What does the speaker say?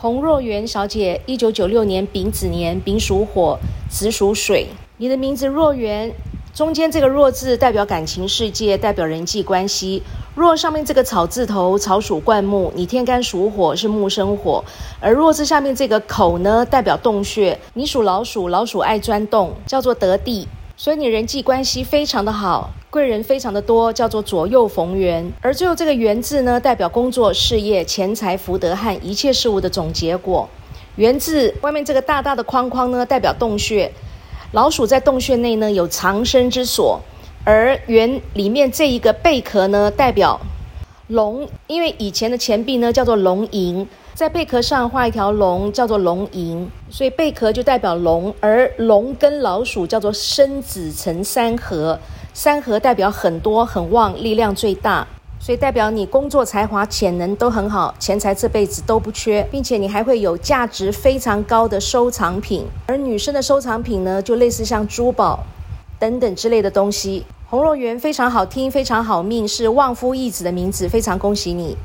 洪若元小姐，一九九六年丙子年，丙属火，子属水。你的名字若元，中间这个若字代表感情世界，代表人际关系。若上面这个草字头，草属灌木，你天干属火，是木生火。而若字下面这个口呢，代表洞穴。你属老鼠，老鼠爱钻洞，叫做得地。所以你人际关系非常的好，贵人非常的多，叫做左右逢源。而最后这个源字呢，代表工作、事业、钱财、福德和一切事物的总结果。源字外面这个大大的框框呢，代表洞穴。老鼠在洞穴内呢，有藏身之所。而源里面这一个贝壳呢，代表龙，因为以前的钱币呢叫做龙银。在贝壳上画一条龙，叫做龙吟，所以贝壳就代表龙，而龙跟老鼠叫做生子成三合，三合代表很多很旺，力量最大，所以代表你工作才华潜能都很好，钱财这辈子都不缺，并且你还会有价值非常高的收藏品，而女生的收藏品呢，就类似像珠宝等等之类的东西。洪若元非常好听，非常好命，是旺夫益子的名字，非常恭喜你。